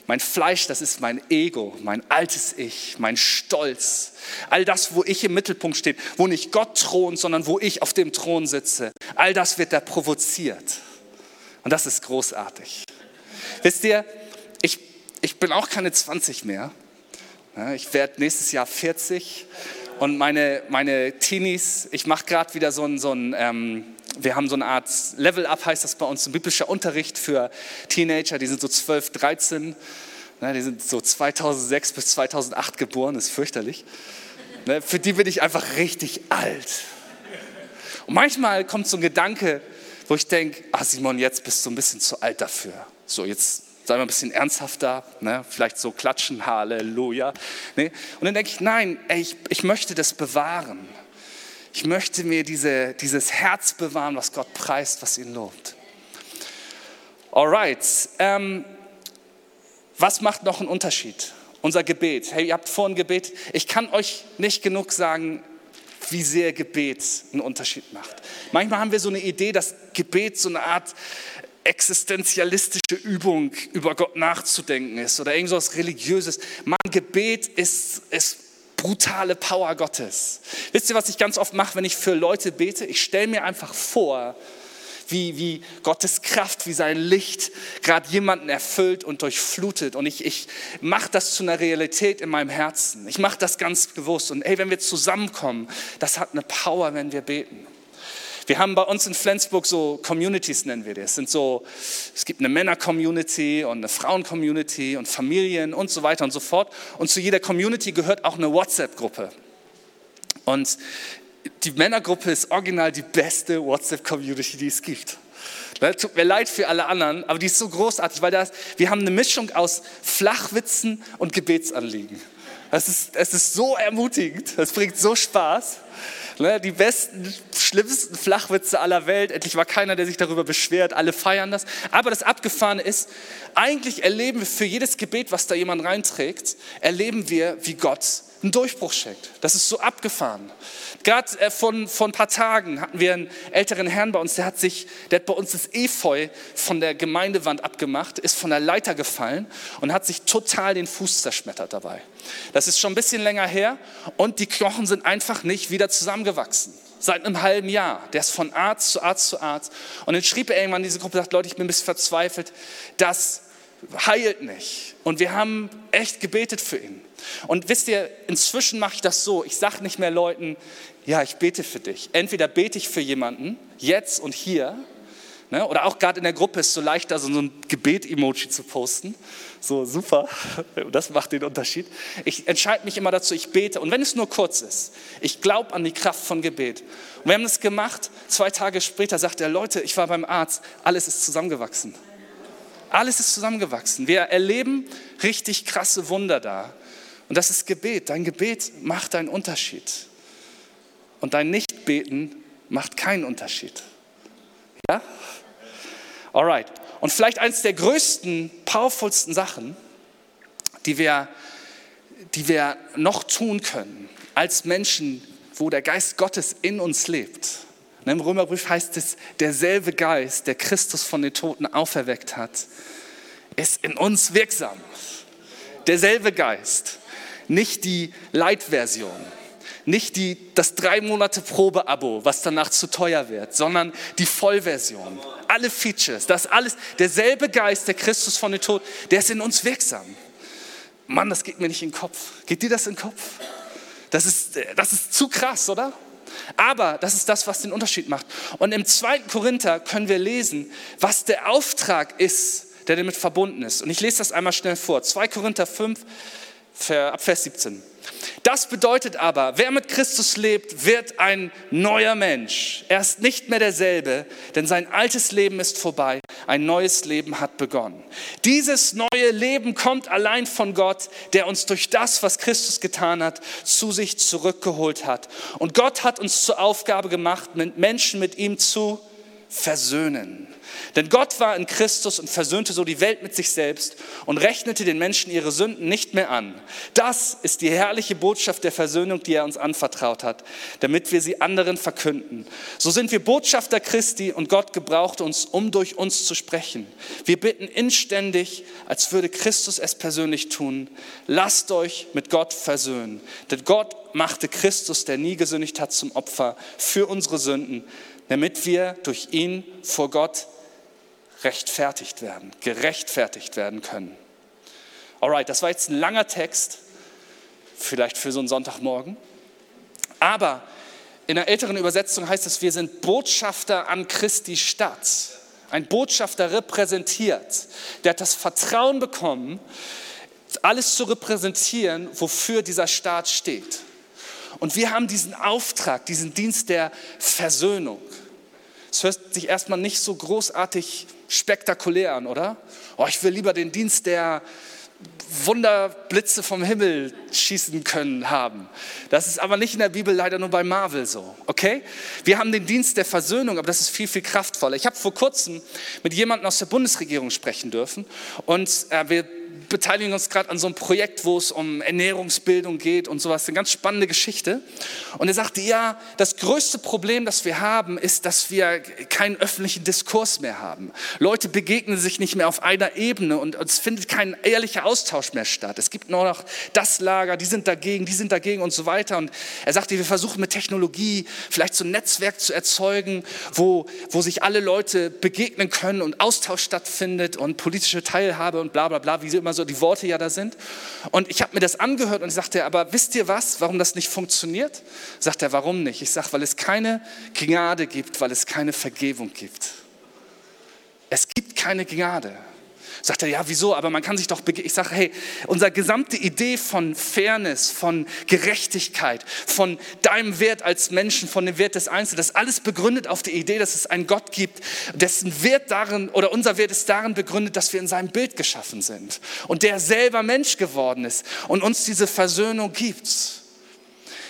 Mein Fleisch, das ist mein Ego, mein altes Ich, mein Stolz. All das, wo ich im Mittelpunkt stehe, wo nicht Gott thront, sondern wo ich auf dem Thron sitze. All das wird da provoziert. Und das ist großartig. Wisst ihr, ich, ich bin auch keine 20 mehr. Ich werde nächstes Jahr 40 und meine, meine Teenies, ich mache gerade wieder so ein, so ein ähm, wir haben so eine Art Level-Up, heißt das bei uns, ein biblischer Unterricht für Teenager, die sind so 12, 13, ne, die sind so 2006 bis 2008 geboren, ist fürchterlich. Ne, für die bin ich einfach richtig alt. Und manchmal kommt so ein Gedanke, wo ich denke, ah Simon, jetzt bist du ein bisschen zu alt dafür. So, jetzt sei mal ein bisschen ernsthafter, ne? vielleicht so klatschen, Halleluja. Ne? Und dann denke ich, nein, ey, ich, ich möchte das bewahren. Ich möchte mir diese, dieses Herz bewahren, was Gott preist, was ihn lobt. Alright, ähm, was macht noch einen Unterschied? Unser Gebet. Hey, ihr habt vorhin gebetet. Ich kann euch nicht genug sagen, wie sehr Gebet einen Unterschied macht. Manchmal haben wir so eine Idee, dass Gebet so eine Art existenzialistische Übung über Gott nachzudenken ist oder irgendwas Religiöses. Mein Gebet ist, ist brutale Power Gottes. Wisst ihr, was ich ganz oft mache, wenn ich für Leute bete? Ich stelle mir einfach vor, wie, wie Gottes Kraft, wie sein Licht gerade jemanden erfüllt und durchflutet. Und ich, ich mache das zu einer Realität in meinem Herzen. Ich mache das ganz bewusst. Und hey, wenn wir zusammenkommen, das hat eine Power, wenn wir beten. Wir haben bei uns in Flensburg so Communities, nennen wir das. Es, sind so, es gibt eine Männer-Community und eine Frauen-Community und Familien und so weiter und so fort. Und zu jeder Community gehört auch eine WhatsApp-Gruppe. Und die Männergruppe ist original die beste WhatsApp-Community, die es gibt. Tut mir leid für alle anderen, aber die ist so großartig, weil das, wir haben eine Mischung aus Flachwitzen und Gebetsanliegen. Es ist, es ist so ermutigend, es bringt so Spaß. Ne, die besten, schlimmsten Flachwitze aller Welt. Endlich war keiner, der sich darüber beschwert. Alle feiern das. Aber das Abgefahrene ist, eigentlich erleben wir für jedes Gebet, was da jemand reinträgt, erleben wir, wie Gott einen Durchbruch schenkt. Das ist so abgefahren. Gerade äh, von, von ein paar Tagen hatten wir einen älteren Herrn bei uns, der hat sich, der hat bei uns das Efeu von der Gemeindewand abgemacht, ist von der Leiter gefallen und hat sich total den Fuß zerschmettert dabei. Das ist schon ein bisschen länger her und die Knochen sind einfach nicht wieder zusammengewachsen. Seit einem halben Jahr. Der ist von Arzt zu Arzt zu Arzt. Und dann schrieb er irgendwann in diese Gruppe, sagt, Leute, ich bin ein bisschen verzweifelt. Das heilt nicht. Und wir haben echt gebetet für ihn. Und wisst ihr, inzwischen mache ich das so, ich sage nicht mehr Leuten, ja, ich bete für dich. Entweder bete ich für jemanden, jetzt und hier, ne, oder auch gerade in der Gruppe ist es so leicht, da so ein Gebet-Emoji zu posten. So super, (laughs) das macht den Unterschied. Ich entscheide mich immer dazu, ich bete. Und wenn es nur kurz ist, ich glaube an die Kraft von Gebet. Und wir haben das gemacht, zwei Tage später sagt er, Leute, ich war beim Arzt, alles ist zusammengewachsen. Alles ist zusammengewachsen. Wir erleben richtig krasse Wunder da. Und das ist Gebet. Dein Gebet macht einen Unterschied. Und dein Nichtbeten macht keinen Unterschied. Ja? Alright. Und vielleicht eines der größten, powervollsten Sachen, die wir, die wir noch tun können als Menschen, wo der Geist Gottes in uns lebt. Im Römerbrief heißt es, derselbe Geist, der Christus von den Toten auferweckt hat, ist in uns wirksam. Derselbe Geist nicht die Light-Version, nicht die, das drei Monate Probeabo, was danach zu teuer wird, sondern die Vollversion. Alle Features, das alles, derselbe Geist, der Christus von den Tod, der ist in uns wirksam. Mann, das geht mir nicht in den Kopf. Geht dir das in den Kopf? Das ist, das ist zu krass, oder? Aber das ist das, was den Unterschied macht. Und im 2. Korinther können wir lesen, was der Auftrag ist, der damit verbunden ist. Und ich lese das einmal schnell vor. 2 Korinther 5, ab Vers 17. Das bedeutet aber, wer mit Christus lebt, wird ein neuer Mensch. Er ist nicht mehr derselbe, denn sein altes Leben ist vorbei. Ein neues Leben hat begonnen. Dieses neue Leben kommt allein von Gott, der uns durch das, was Christus getan hat, zu sich zurückgeholt hat. Und Gott hat uns zur Aufgabe gemacht, Menschen mit ihm zu versöhnen. Denn Gott war in Christus und versöhnte so die Welt mit sich selbst und rechnete den Menschen ihre Sünden nicht mehr an. Das ist die herrliche Botschaft der Versöhnung, die er uns anvertraut hat, damit wir sie anderen verkünden. So sind wir Botschafter Christi und Gott gebraucht uns, um durch uns zu sprechen. Wir bitten inständig, als würde Christus es persönlich tun, lasst euch mit Gott versöhnen. Denn Gott machte Christus, der nie gesündigt hat, zum Opfer für unsere Sünden, damit wir durch ihn vor Gott rechtfertigt werden, gerechtfertigt werden können. Alright, das war jetzt ein langer Text, vielleicht für so einen Sonntagmorgen. Aber in einer älteren Übersetzung heißt es, wir sind Botschafter an Christi Stadt. Ein Botschafter repräsentiert. Der hat das Vertrauen bekommen, alles zu repräsentieren, wofür dieser Staat steht. Und wir haben diesen Auftrag, diesen Dienst der Versöhnung. Es hört sich erstmal nicht so großartig spektakulär an, oder? Oh, ich will lieber den Dienst der Wunderblitze vom Himmel schießen können haben. Das ist aber nicht in der Bibel leider nur bei Marvel so, okay? Wir haben den Dienst der Versöhnung, aber das ist viel, viel kraftvoller. Ich habe vor kurzem mit jemandem aus der Bundesregierung sprechen dürfen und äh, wir beteiligen uns gerade an so einem Projekt, wo es um Ernährungsbildung geht und sowas. Eine ganz spannende Geschichte. Und er sagte, ja, das größte Problem, das wir haben, ist, dass wir keinen öffentlichen Diskurs mehr haben. Leute begegnen sich nicht mehr auf einer Ebene und es findet kein ehrlicher Austausch mehr statt. Es gibt nur noch das Lager, die sind dagegen, die sind dagegen und so weiter. Und er sagte, wir versuchen mit Technologie vielleicht so ein Netzwerk zu erzeugen, wo, wo sich alle Leute begegnen können und Austausch stattfindet und politische Teilhabe und bla bla bla, wie sie immer so die Worte ja da sind. Und ich habe mir das angehört und ich sagte, aber wisst ihr was, warum das nicht funktioniert? Sagt er, warum nicht? Ich sage, weil es keine Gnade gibt, weil es keine Vergebung gibt. Es gibt keine Gnade. Sagt er, ja, wieso? Aber man kann sich doch, ich sage, hey, unsere gesamte Idee von Fairness, von Gerechtigkeit, von deinem Wert als Menschen, von dem Wert des Einzelnen, das alles begründet auf der Idee, dass es einen Gott gibt, dessen Wert darin, oder unser Wert ist darin begründet, dass wir in seinem Bild geschaffen sind und der selber Mensch geworden ist und uns diese Versöhnung gibt.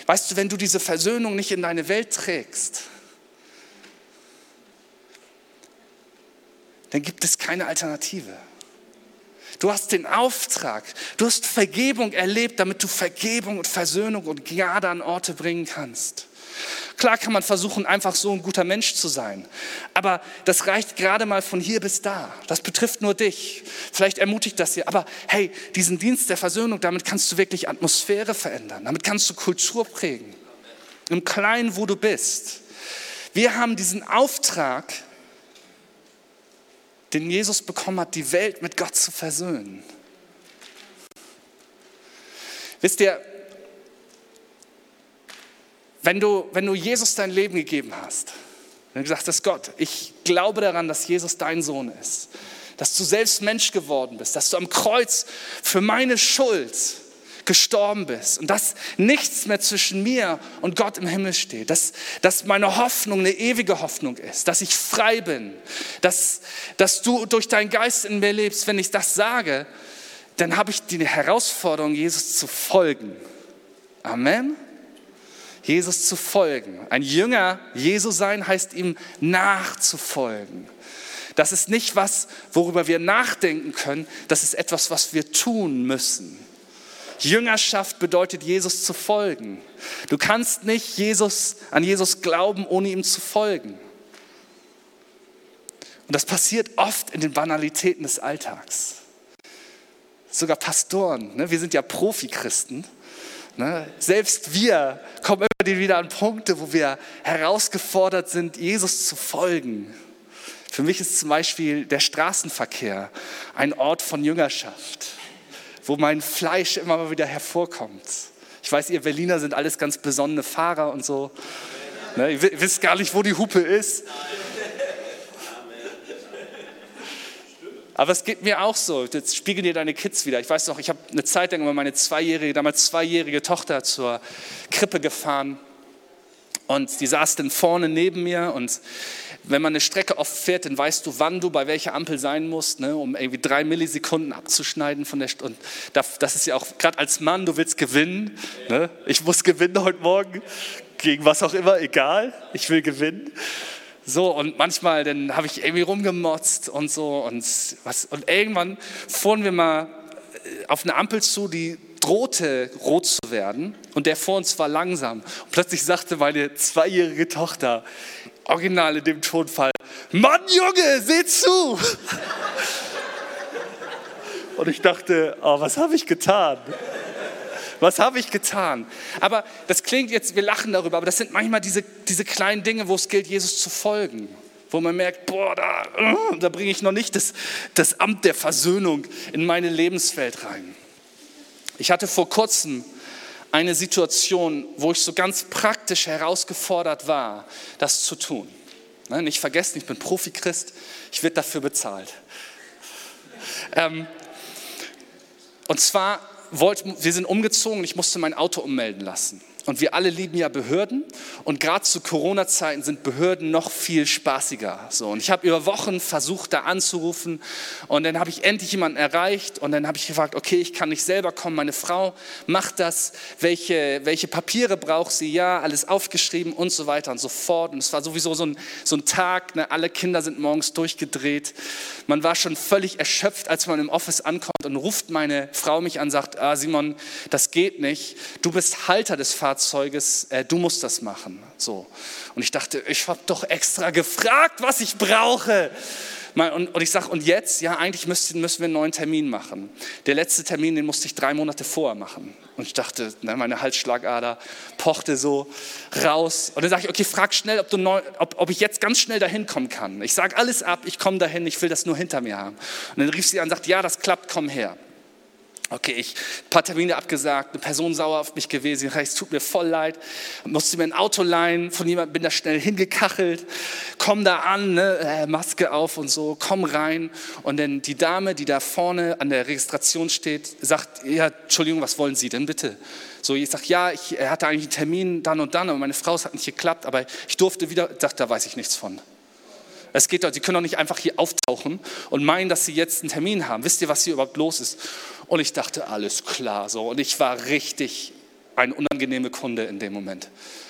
Weißt du, wenn du diese Versöhnung nicht in deine Welt trägst, dann gibt es keine Alternative. Du hast den Auftrag, du hast Vergebung erlebt, damit du Vergebung und Versöhnung und Gnade an Orte bringen kannst. Klar kann man versuchen, einfach so ein guter Mensch zu sein, aber das reicht gerade mal von hier bis da. Das betrifft nur dich. Vielleicht ermutigt das dir, aber hey, diesen Dienst der Versöhnung, damit kannst du wirklich Atmosphäre verändern, damit kannst du Kultur prägen. Im Kleinen, wo du bist. Wir haben diesen Auftrag, den Jesus bekommen hat, die Welt mit Gott zu versöhnen. Wisst ihr, wenn du, wenn du Jesus dein Leben gegeben hast, wenn du gesagt hast, Gott, ich glaube daran, dass Jesus dein Sohn ist, dass du selbst Mensch geworden bist, dass du am Kreuz für meine Schuld gestorben bist und dass nichts mehr zwischen mir und Gott im Himmel steht, dass, dass meine Hoffnung eine ewige Hoffnung ist, dass ich frei bin, dass, dass du durch deinen Geist in mir lebst. Wenn ich das sage, dann habe ich die Herausforderung, Jesus zu folgen. Amen. Jesus zu folgen. Ein Jünger Jesu sein heißt ihm nachzufolgen. Das ist nicht was, worüber wir nachdenken können, das ist etwas, was wir tun müssen. Jüngerschaft bedeutet, Jesus zu folgen. Du kannst nicht Jesus, an Jesus glauben, ohne ihm zu folgen. Und das passiert oft in den Banalitäten des Alltags. Sogar Pastoren, ne? wir sind ja Profi-Christen. Ne? Selbst wir kommen immer wieder an Punkte, wo wir herausgefordert sind, Jesus zu folgen. Für mich ist zum Beispiel der Straßenverkehr ein Ort von Jüngerschaft wo mein Fleisch immer mal wieder hervorkommt. Ich weiß, ihr Berliner sind alles ganz besonnene Fahrer und so. Ne, ihr wisst gar nicht, wo die Hupe ist. Aber es geht mir auch so. Jetzt spiegeln dir deine Kids wieder. Ich weiß noch, ich habe eine Zeit lang meine zweijährige, damals zweijährige Tochter zur Krippe gefahren. Und die saß dann vorne neben mir und wenn man eine Strecke oft fährt, dann weißt du, wann du bei welcher Ampel sein musst, ne, um irgendwie drei Millisekunden abzuschneiden von der St Und das ist ja auch, gerade als Mann, du willst gewinnen. Ne? Ich muss gewinnen heute Morgen, gegen was auch immer, egal, ich will gewinnen. So, und manchmal, dann habe ich irgendwie rumgemotzt und so. Und, was, und irgendwann fuhren wir mal äh, auf eine Ampel zu, die drohte rot zu werden und der vor uns war langsam. Und plötzlich sagte meine zweijährige Tochter, original in dem Tonfall, Mann Junge, seh zu! Und ich dachte, oh, was habe ich getan? Was habe ich getan? Aber das klingt jetzt, wir lachen darüber, aber das sind manchmal diese, diese kleinen Dinge, wo es gilt, Jesus zu folgen. Wo man merkt, boah, da, da bringe ich noch nicht das, das Amt der Versöhnung in meine Lebenswelt rein. Ich hatte vor kurzem eine Situation, wo ich so ganz praktisch herausgefordert war, das zu tun. Ne, nicht vergessen, ich bin Profi-Christ, ich werde dafür bezahlt. Ähm, und zwar, wir sind umgezogen ich musste mein Auto ummelden lassen. Und wir alle lieben ja Behörden. Und gerade zu Corona-Zeiten sind Behörden noch viel spaßiger. So, und ich habe über Wochen versucht, da anzurufen. Und dann habe ich endlich jemanden erreicht. Und dann habe ich gefragt, okay, ich kann nicht selber kommen. Meine Frau macht das. Welche, welche Papiere braucht sie? Ja, alles aufgeschrieben und so weiter und so fort. Und es war sowieso so ein, so ein Tag. Ne? Alle Kinder sind morgens durchgedreht. Man war schon völlig erschöpft, als man im Office ankommt. Und ruft meine Frau mich an, sagt, ah, Simon, das geht nicht. Du bist Halter des Fahrzeugs Fahrzeuges, äh, du musst das machen. So. Und ich dachte, ich habe doch extra gefragt, was ich brauche. Und, und ich sage, und jetzt? Ja, eigentlich müssen, müssen wir einen neuen Termin machen. Der letzte Termin, den musste ich drei Monate vorher machen. Und ich dachte, ne, meine Halsschlagader pochte so raus. Und dann sage ich, okay, frag schnell, ob, du neu, ob, ob ich jetzt ganz schnell dahin kommen kann. Ich sage alles ab, ich komme dahin, ich will das nur hinter mir haben. Und dann rief sie an und sagt, ja, das klappt, komm her. Okay, ich ein paar Termine abgesagt, eine Person sauer auf mich gewesen, es tut mir voll leid, musste mir ein Auto leihen, von jemandem bin da schnell hingekachelt, komm da an, ne, äh, Maske auf und so, komm rein. Und dann die Dame, die da vorne an der Registration steht, sagt, ja, Entschuldigung, was wollen Sie denn bitte? So, ich sage, ja, ich hatte eigentlich einen Termin dann und dann, aber meine Frau, es hat nicht geklappt, aber ich durfte wieder, sagt, da weiß ich nichts von. Es geht doch, Sie können doch nicht einfach hier auftauchen und meinen, dass Sie jetzt einen Termin haben. Wisst ihr, was hier überhaupt los ist? Und ich dachte, alles klar so. Und ich war richtig ein unangenehmer Kunde in dem Moment.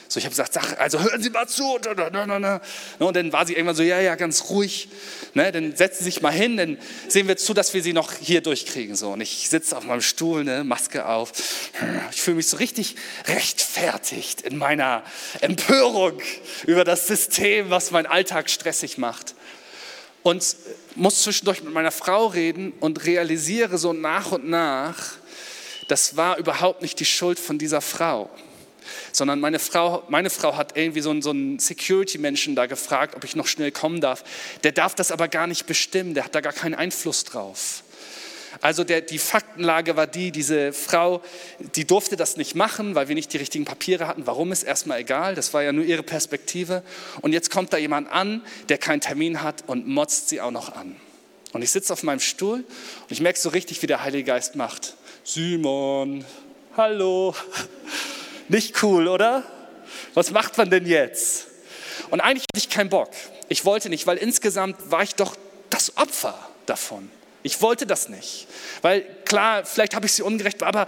So, ich habe gesagt, sag, also hören Sie mal zu. Und dann war sie irgendwann so, ja, ja, ganz ruhig. Ne, dann setzen Sie sich mal hin, dann sehen wir zu, dass wir Sie noch hier durchkriegen. So, und ich sitze auf meinem Stuhl, ne, Maske auf. Ich fühle mich so richtig rechtfertigt in meiner Empörung über das System, was meinen Alltag stressig macht. Und muss zwischendurch mit meiner Frau reden und realisiere so nach und nach, das war überhaupt nicht die Schuld von dieser Frau sondern meine Frau, meine Frau hat irgendwie so einen, so einen Security-Menschen da gefragt, ob ich noch schnell kommen darf. Der darf das aber gar nicht bestimmen, der hat da gar keinen Einfluss drauf. Also der, die Faktenlage war die, diese Frau, die durfte das nicht machen, weil wir nicht die richtigen Papiere hatten. Warum ist erstmal egal, das war ja nur ihre Perspektive. Und jetzt kommt da jemand an, der keinen Termin hat und motzt sie auch noch an. Und ich sitze auf meinem Stuhl und ich merke so richtig, wie der Heilige Geist macht. Simon, hallo. Nicht cool, oder? Was macht man denn jetzt? Und eigentlich hatte ich keinen Bock. Ich wollte nicht, weil insgesamt war ich doch das Opfer davon. Ich wollte das nicht. Weil klar, vielleicht habe ich sie ungerecht, aber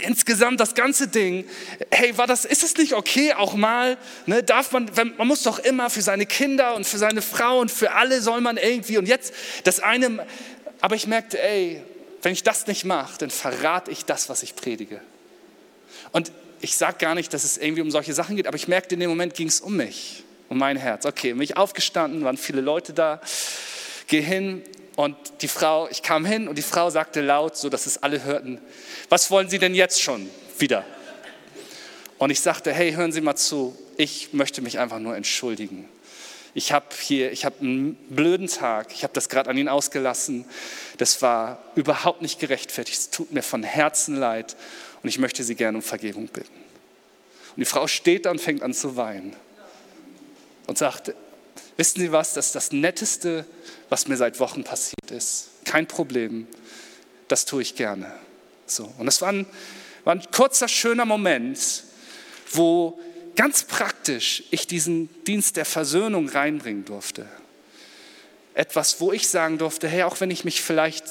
insgesamt das ganze Ding, hey, war das, ist es nicht okay auch mal, ne, darf man, man muss doch immer für seine Kinder und für seine Frau und für alle soll man irgendwie und jetzt das eine, aber ich merkte, ey, wenn ich das nicht mache, dann verrate ich das, was ich predige. Und ich sage gar nicht, dass es irgendwie um solche Sachen geht, aber ich merkte in dem Moment ging es um mich, um mein Herz. Okay, mich aufgestanden, waren viele Leute da, gehe hin und die Frau, ich kam hin und die Frau sagte laut, so dass es alle hörten, was wollen Sie denn jetzt schon wieder? Und ich sagte, hey, hören Sie mal zu, ich möchte mich einfach nur entschuldigen. Ich habe hier, ich habe einen blöden Tag, ich habe das gerade an ihn ausgelassen. Das war überhaupt nicht gerechtfertigt. Es tut mir von Herzen leid und ich möchte Sie gerne um Vergebung bitten. Und die Frau steht da und fängt an zu weinen und sagt, wissen Sie was, das ist das Netteste, was mir seit Wochen passiert ist. Kein Problem, das tue ich gerne. So. Und das war ein, war ein kurzer, schöner Moment, wo ganz praktisch ich diesen Dienst der Versöhnung reinbringen durfte. Etwas, wo ich sagen durfte, hey, auch wenn ich mich vielleicht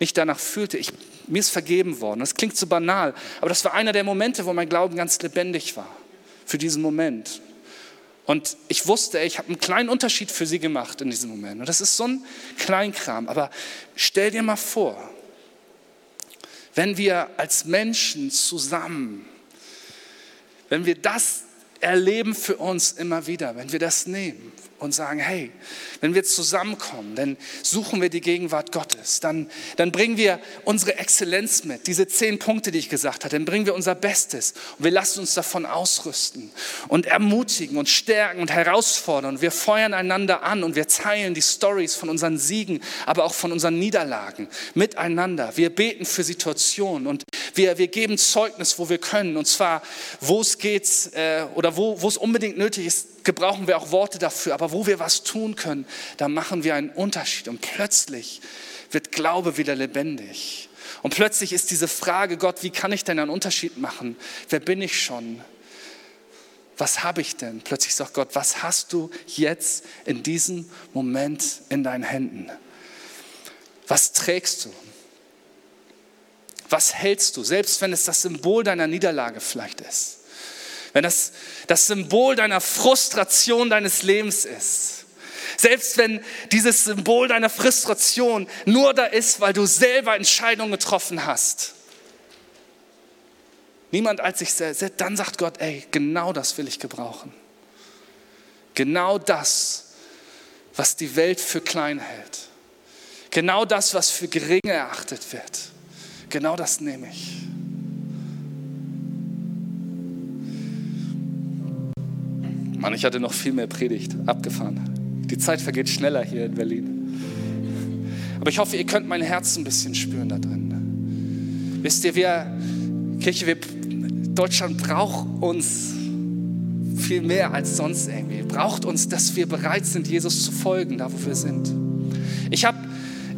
nicht danach fühlte, ich mir ist vergeben worden. Das klingt so banal, aber das war einer der Momente, wo mein Glauben ganz lebendig war. Für diesen Moment. Und ich wusste, ich habe einen kleinen Unterschied für sie gemacht in diesem Moment. Und das ist so ein Kleinkram. Aber stell dir mal vor, wenn wir als Menschen zusammen, wenn wir das erleben für uns immer wieder, wenn wir das nehmen und sagen, hey, wenn wir zusammenkommen, dann suchen wir die Gegenwart Gottes, dann, dann bringen wir unsere Exzellenz mit, diese zehn Punkte, die ich gesagt habe, dann bringen wir unser Bestes und wir lassen uns davon ausrüsten und ermutigen und stärken und herausfordern. Wir feuern einander an und wir teilen die Stories von unseren Siegen, aber auch von unseren Niederlagen miteinander. Wir beten für Situationen und wir, wir geben Zeugnis, wo wir können und zwar, wo es geht äh, oder wo, wo es unbedingt nötig ist, gebrauchen wir auch Worte dafür, aber wo wir was tun können, da machen wir einen Unterschied. Und plötzlich wird Glaube wieder lebendig. Und plötzlich ist diese Frage, Gott, wie kann ich denn einen Unterschied machen? Wer bin ich schon? Was habe ich denn? Plötzlich sagt Gott, was hast du jetzt in diesem Moment in deinen Händen? Was trägst du? Was hältst du, selbst wenn es das Symbol deiner Niederlage vielleicht ist? Wenn das das Symbol deiner Frustration deines Lebens ist, selbst wenn dieses Symbol deiner Frustration nur da ist, weil du selber Entscheidungen getroffen hast, niemand als sich selbst, dann sagt Gott, ey, genau das will ich gebrauchen. Genau das, was die Welt für klein hält. Genau das, was für gering erachtet wird. Genau das nehme ich. Mann, ich hatte noch viel mehr Predigt. Abgefahren. Die Zeit vergeht schneller hier in Berlin. Aber ich hoffe, ihr könnt mein Herz ein bisschen spüren da drin. Wisst ihr, wir, Kirche, wir, Deutschland braucht uns viel mehr als sonst irgendwie. Braucht uns, dass wir bereit sind, Jesus zu folgen, da wo wir sind. Ich habe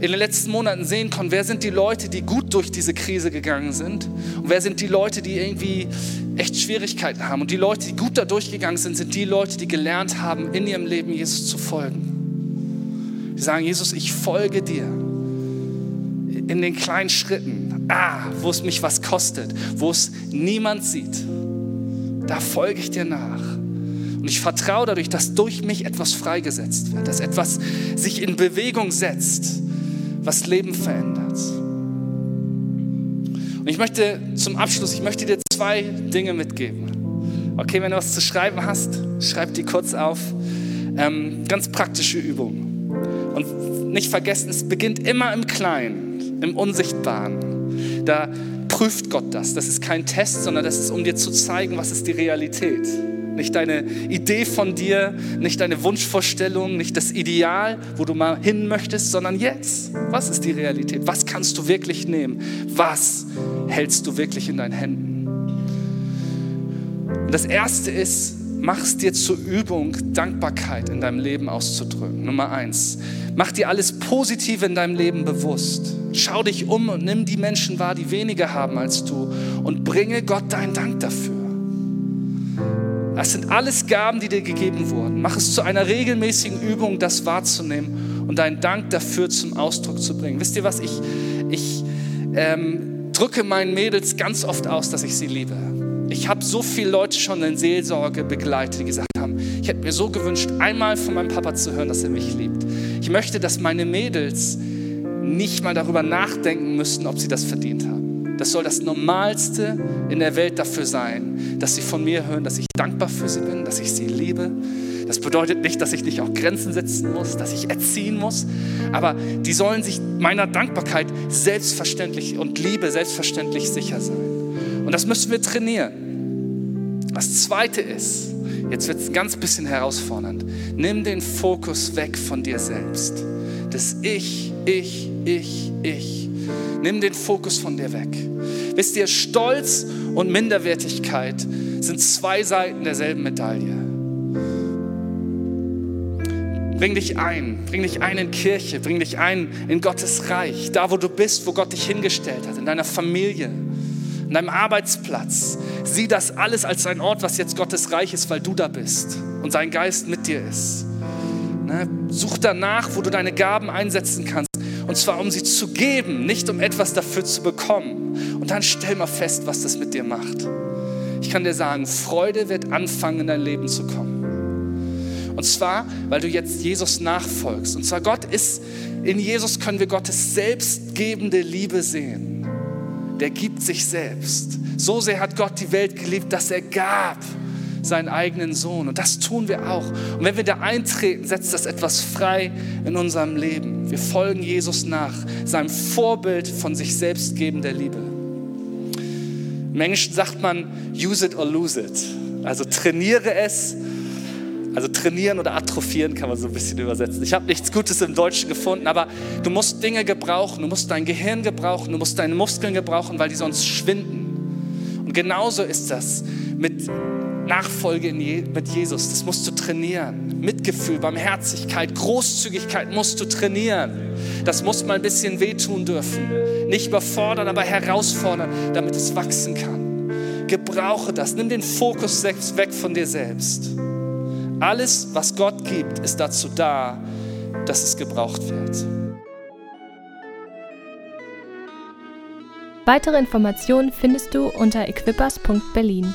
in den letzten Monaten sehen können, wer sind die Leute, die gut durch diese Krise gegangen sind und wer sind die Leute, die irgendwie echt Schwierigkeiten haben. Und die Leute, die gut da durchgegangen sind, sind die Leute, die gelernt haben, in ihrem Leben Jesus zu folgen. Die sagen, Jesus, ich folge dir in den kleinen Schritten, ah, wo es mich was kostet, wo es niemand sieht. Da folge ich dir nach. Und ich vertraue dadurch, dass durch mich etwas freigesetzt wird, dass etwas sich in Bewegung setzt, was Leben verändert. Und ich möchte zum Abschluss, ich möchte dir zwei Dinge mitgeben. Okay, wenn du was zu schreiben hast, schreib die kurz auf. Ähm, ganz praktische Übung. Und nicht vergessen, es beginnt immer im Kleinen, im Unsichtbaren. Da prüft Gott das. Das ist kein Test, sondern das ist, um dir zu zeigen, was ist die Realität. ist. Nicht deine Idee von dir, nicht deine Wunschvorstellung, nicht das Ideal, wo du mal hin möchtest, sondern jetzt. Was ist die Realität? Was kannst du wirklich nehmen? Was hältst du wirklich in deinen Händen? Und das erste ist, mach es dir zur Übung, Dankbarkeit in deinem Leben auszudrücken. Nummer eins, mach dir alles Positive in deinem Leben bewusst. Schau dich um und nimm die Menschen wahr, die weniger haben als du und bringe Gott deinen Dank dafür. Das sind alles Gaben, die dir gegeben wurden. Mach es zu einer regelmäßigen Übung, das wahrzunehmen und deinen Dank dafür zum Ausdruck zu bringen. Wisst ihr was? Ich, ich ähm, drücke meinen Mädels ganz oft aus, dass ich sie liebe. Ich habe so viele Leute schon in Seelsorge begleitet, die gesagt haben, ich hätte mir so gewünscht, einmal von meinem Papa zu hören, dass er mich liebt. Ich möchte, dass meine Mädels nicht mal darüber nachdenken müssen, ob sie das verdient haben. Das soll das Normalste in der Welt dafür sein, dass sie von mir hören, dass ich dankbar für sie bin, dass ich sie liebe. Das bedeutet nicht, dass ich nicht auch Grenzen setzen muss, dass ich erziehen muss, aber die sollen sich meiner Dankbarkeit selbstverständlich und Liebe selbstverständlich sicher sein. Und das müssen wir trainieren. Das Zweite ist, jetzt wird es ein ganz bisschen herausfordernd, nimm den Fokus weg von dir selbst. Das Ich, Ich, Ich, Ich Nimm den Fokus von dir weg. Wisst ihr, Stolz und Minderwertigkeit sind zwei Seiten derselben Medaille. Bring dich ein, bring dich ein in Kirche, bring dich ein in Gottes Reich, da wo du bist, wo Gott dich hingestellt hat, in deiner Familie, in deinem Arbeitsplatz. Sieh das alles als ein Ort, was jetzt Gottes Reich ist, weil du da bist und sein Geist mit dir ist. Ne? Such danach, wo du deine Gaben einsetzen kannst. Und zwar, um sie zu geben, nicht um etwas dafür zu bekommen. Und dann stell mal fest, was das mit dir macht. Ich kann dir sagen, Freude wird anfangen, in dein Leben zu kommen. Und zwar, weil du jetzt Jesus nachfolgst. Und zwar, Gott ist, in Jesus können wir Gottes selbstgebende Liebe sehen. Der gibt sich selbst. So sehr hat Gott die Welt geliebt, dass er gab seinen eigenen Sohn. Und das tun wir auch. Und wenn wir da eintreten, setzt das etwas frei in unserem Leben. Wir folgen Jesus nach, seinem Vorbild von sich selbst gebender Liebe. Im Englischen sagt man, use it or lose it. Also trainiere es. Also trainieren oder atrophieren kann man so ein bisschen übersetzen. Ich habe nichts Gutes im Deutschen gefunden, aber du musst Dinge gebrauchen, du musst dein Gehirn gebrauchen, du musst deine Muskeln gebrauchen, weil die sonst schwinden. Und genauso ist das mit Nachfolge mit Jesus. Das musst du trainieren. Mitgefühl, Barmherzigkeit, Großzügigkeit musst du trainieren. Das muss mal ein bisschen wehtun dürfen. Nicht überfordern, aber herausfordern, damit es wachsen kann. Gebrauche das. Nimm den Fokus weg von dir selbst. Alles, was Gott gibt, ist dazu da, dass es gebraucht wird. Weitere Informationen findest du unter equippers.berlin.